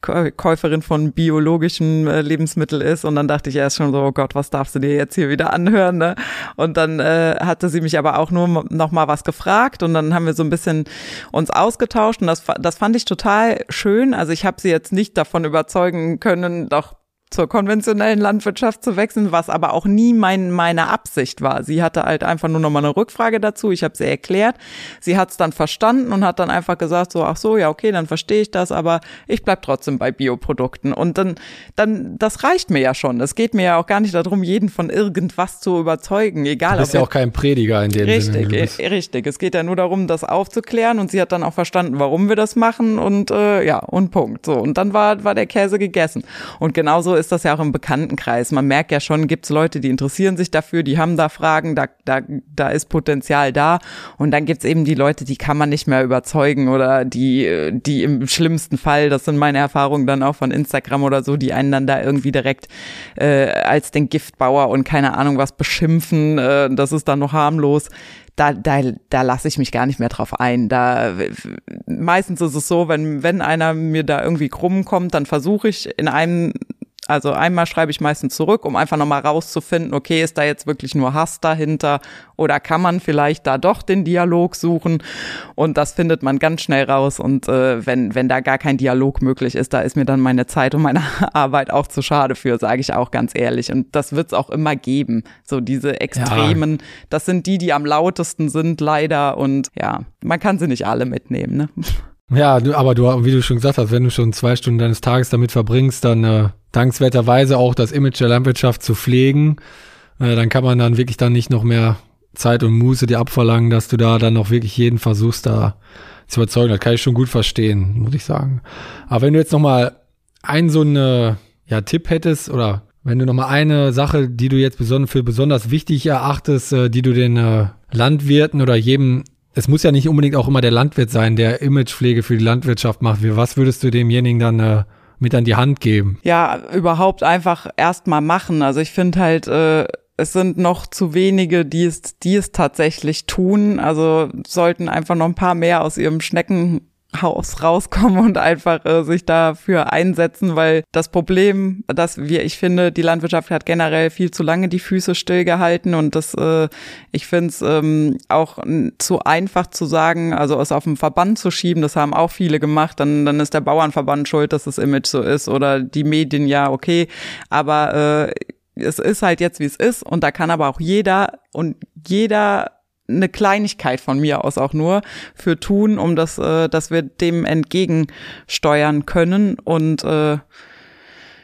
Käuferin von biologischem äh, Lebensmittel ist und dann dachte ich erst schon so, oh Gott, was darfst du dir jetzt hier wieder anhören, ne? Und dann äh, hatte sie mich aber auch nur noch mal was gefragt und dann haben wir so ein bisschen uns ausgetauscht und das, das fand ich total schön. Also ich habe sie jetzt nicht davon überzeugen können, doch zur konventionellen Landwirtschaft zu wechseln, was aber auch nie mein, meine Absicht war. Sie hatte halt einfach nur noch mal eine Rückfrage dazu. Ich habe sie erklärt. Sie hat es dann verstanden und hat dann einfach gesagt so, ach so, ja okay, dann verstehe ich das, aber ich bleib trotzdem bei Bioprodukten. Und dann, dann, das reicht mir ja schon. Es geht mir ja auch gar nicht darum, jeden von irgendwas zu überzeugen, egal.
Du bist ja auch kein Prediger in dem
richtig, Sinne. Richtig, richtig. Es geht ja nur darum, das aufzuklären und sie hat dann auch verstanden, warum wir das machen und äh, ja und Punkt. So und dann war war der Käse gegessen. Und genauso ist das ja auch im Bekanntenkreis. Man merkt ja schon, gibt's Leute, die interessieren sich dafür, die haben da Fragen, da, da, da ist Potenzial da. Und dann gibt's eben die Leute, die kann man nicht mehr überzeugen oder die, die im schlimmsten Fall, das sind meine Erfahrungen dann auch von Instagram oder so, die einen dann da irgendwie direkt äh, als den Giftbauer und keine Ahnung was beschimpfen. Äh, das ist dann noch harmlos da, da, da lasse ich mich gar nicht mehr drauf ein. Da meistens ist es so, wenn, wenn einer mir da irgendwie krumm kommt, dann versuche ich in einem also einmal schreibe ich meistens zurück, um einfach nochmal rauszufinden, okay, ist da jetzt wirklich nur Hass dahinter oder kann man vielleicht da doch den Dialog suchen? Und das findet man ganz schnell raus. Und äh, wenn, wenn da gar kein Dialog möglich ist, da ist mir dann meine Zeit und meine Arbeit auch zu schade für, sage ich auch ganz ehrlich. Und das wird es auch immer geben. So diese Extremen, ja. das sind die, die am lautesten sind, leider. Und ja, man kann sie nicht alle mitnehmen. Ne?
Ja, aber du, wie du schon gesagt hast, wenn du schon zwei Stunden deines Tages damit verbringst, dann äh, dankenswerterweise auch das Image der Landwirtschaft zu pflegen, äh, dann kann man dann wirklich dann nicht noch mehr Zeit und Muße dir abverlangen, dass du da dann noch wirklich jeden versuchst, da zu überzeugen. Das kann ich schon gut verstehen, muss ich sagen. Aber wenn du jetzt noch mal einen so eine ja, Tipp hättest oder wenn du noch mal eine Sache, die du jetzt für besonders wichtig erachtest, äh, die du den äh, Landwirten oder jedem es muss ja nicht unbedingt auch immer der Landwirt sein, der Imagepflege für die Landwirtschaft macht. Was würdest du demjenigen dann äh, mit an die Hand geben?
Ja, überhaupt einfach erstmal machen. Also ich finde halt, äh, es sind noch zu wenige, die es, die es tatsächlich tun. Also sollten einfach noch ein paar mehr aus ihrem Schnecken Haus rauskommen und einfach äh, sich dafür einsetzen, weil das Problem, dass wir, ich finde, die Landwirtschaft hat generell viel zu lange die Füße stillgehalten und das, äh, ich finde es ähm, auch zu einfach zu sagen, also es auf den Verband zu schieben, das haben auch viele gemacht, dann, dann ist der Bauernverband schuld, dass das Image so ist oder die Medien, ja, okay, aber äh, es ist halt jetzt, wie es ist und da kann aber auch jeder und jeder eine Kleinigkeit von mir aus auch nur für tun, um das, äh, dass wir dem entgegensteuern können. Und äh,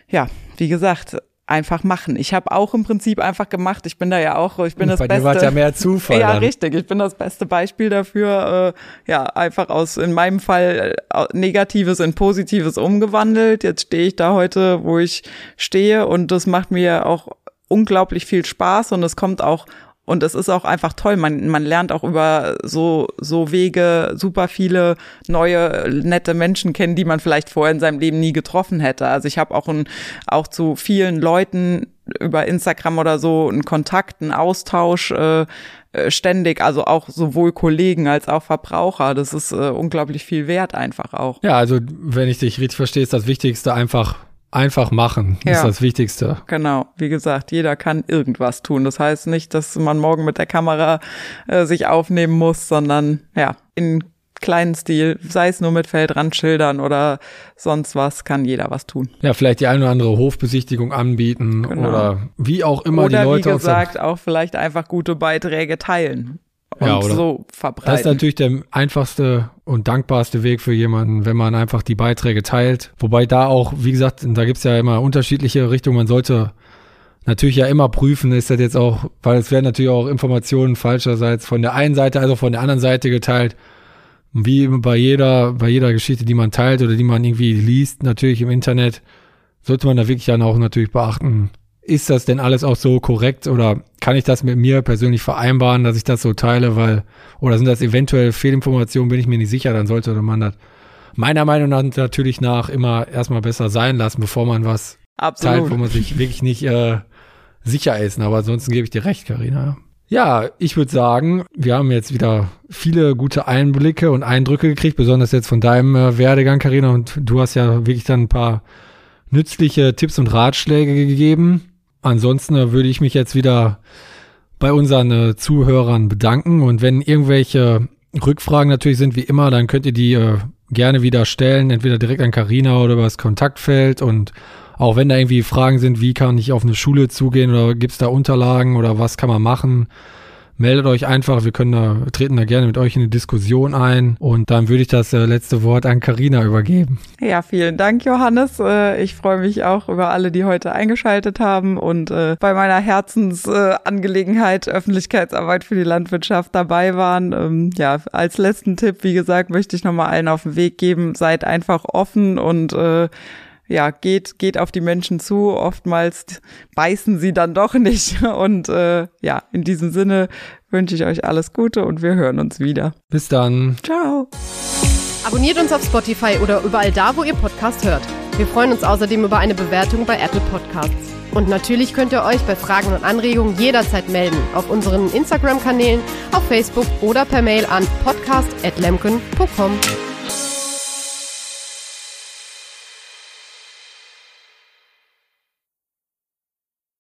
ja, wie gesagt, einfach machen. Ich habe auch im Prinzip einfach gemacht. Ich bin da ja auch, ich bin das
Bei
beste.
dir war ja mehr Zufall.
Ja,
dann.
richtig. Ich bin das beste Beispiel dafür. Äh, ja, einfach aus, in meinem Fall, äh, Negatives in Positives umgewandelt. Jetzt stehe ich da heute, wo ich stehe und das macht mir auch unglaublich viel Spaß und es kommt auch und es ist auch einfach toll. Man, man lernt auch über so, so Wege super viele neue, nette Menschen kennen, die man vielleicht vorher in seinem Leben nie getroffen hätte. Also ich habe auch, ein, auch zu vielen Leuten über Instagram oder so einen Kontakt, einen Austausch äh, äh, ständig, also auch sowohl Kollegen als auch Verbraucher. Das ist äh, unglaublich viel wert einfach auch.
Ja, also wenn ich dich richtig verstehe, ist das Wichtigste einfach Einfach machen
Ja.
ist das Wichtigste.
Genau, wie gesagt, jeder kann irgendwas tun. Das heißt nicht, dass man morgen mit der Kamera äh, sich aufnehmen muss, sondern ja, in kleinen Stil, sei es nur mit Feldrandschildern oder sonst was, kann jeder was tun.
Ja, vielleicht die eine oder andere Hofbesichtigung anbieten
Genau.
oder wie auch immer
oder
die Leute
wie
auch so-
gesagt, auch vielleicht einfach gute Beiträge teilen und
Ja, oder-
so
Das ist
verbreiten.
natürlich der einfachste und dankbarste Weg für jemanden, wenn man einfach die Beiträge teilt. Wobei da auch, wie gesagt, da gibt's ja immer unterschiedliche Richtungen. Man sollte natürlich ja immer prüfen, ist das jetzt auch, weil es werden natürlich auch Informationen falscherseits von der einen Seite, also von der anderen Seite geteilt. Wie bei jeder, bei jeder Geschichte, die man teilt oder die man irgendwie liest, natürlich im Internet, sollte man da wirklich dann auch natürlich beachten, ist das denn alles auch so korrekt oder kann ich das mit mir persönlich vereinbaren, dass ich das so teile, weil, oder sind das eventuell Fehlinformationen, bin ich mir nicht sicher, dann sollte man das meiner Meinung nach natürlich nach immer erstmal besser sein lassen, bevor man was teilt, wo
Absolut.
man sich wirklich nicht äh, sicher ist. Aber ansonsten gebe ich dir recht, Karina. Ja, ich würde sagen, wir haben jetzt wieder viele gute Einblicke und Eindrücke gekriegt, besonders jetzt von deinem äh, Werdegang, Karina. Und du hast ja wirklich dann ein paar nützliche Tipps und Ratschläge gegeben. Ansonsten äh, würde ich mich jetzt wieder bei unseren äh, Zuhörern bedanken. Und wenn irgendwelche Rückfragen natürlich sind, wie immer, dann könnt ihr die äh, gerne wieder stellen, entweder direkt an Karina oder über das Kontaktfeld. Und auch wenn da irgendwie Fragen sind, wie kann ich auf eine Schule zugehen oder gibt es da Unterlagen oder was kann man machen, meldet euch einfach. Wir können da, treten da gerne mit euch in eine Diskussion ein. Und dann würde ich das äh, letzte Wort an Karina übergeben.
Ja, vielen Dank, Johannes. Äh, Ich freue mich auch über alle, die heute eingeschaltet haben und äh, bei meiner Herzensangelegenheit Öffentlichkeitsarbeit für die Landwirtschaft dabei waren. Ähm, Ja, als letzten Tipp, wie gesagt, möchte ich nochmal allen auf den Weg geben, seid einfach offen und äh, ja, geht, geht auf die Menschen zu. Oftmals beißen sie dann doch nicht. Und äh, ja, in diesem Sinne wünsche ich euch alles Gute und wir hören uns wieder.
Bis dann.
Ciao.
Abonniert uns auf Spotify oder überall da, wo ihr Podcast hört. Wir freuen uns außerdem über eine Bewertung bei Apple Podcasts. Und natürlich könnt ihr euch bei Fragen und Anregungen jederzeit melden auf unseren Instagram-Kanälen, auf Facebook oder per Mail an podcast.lemken.com.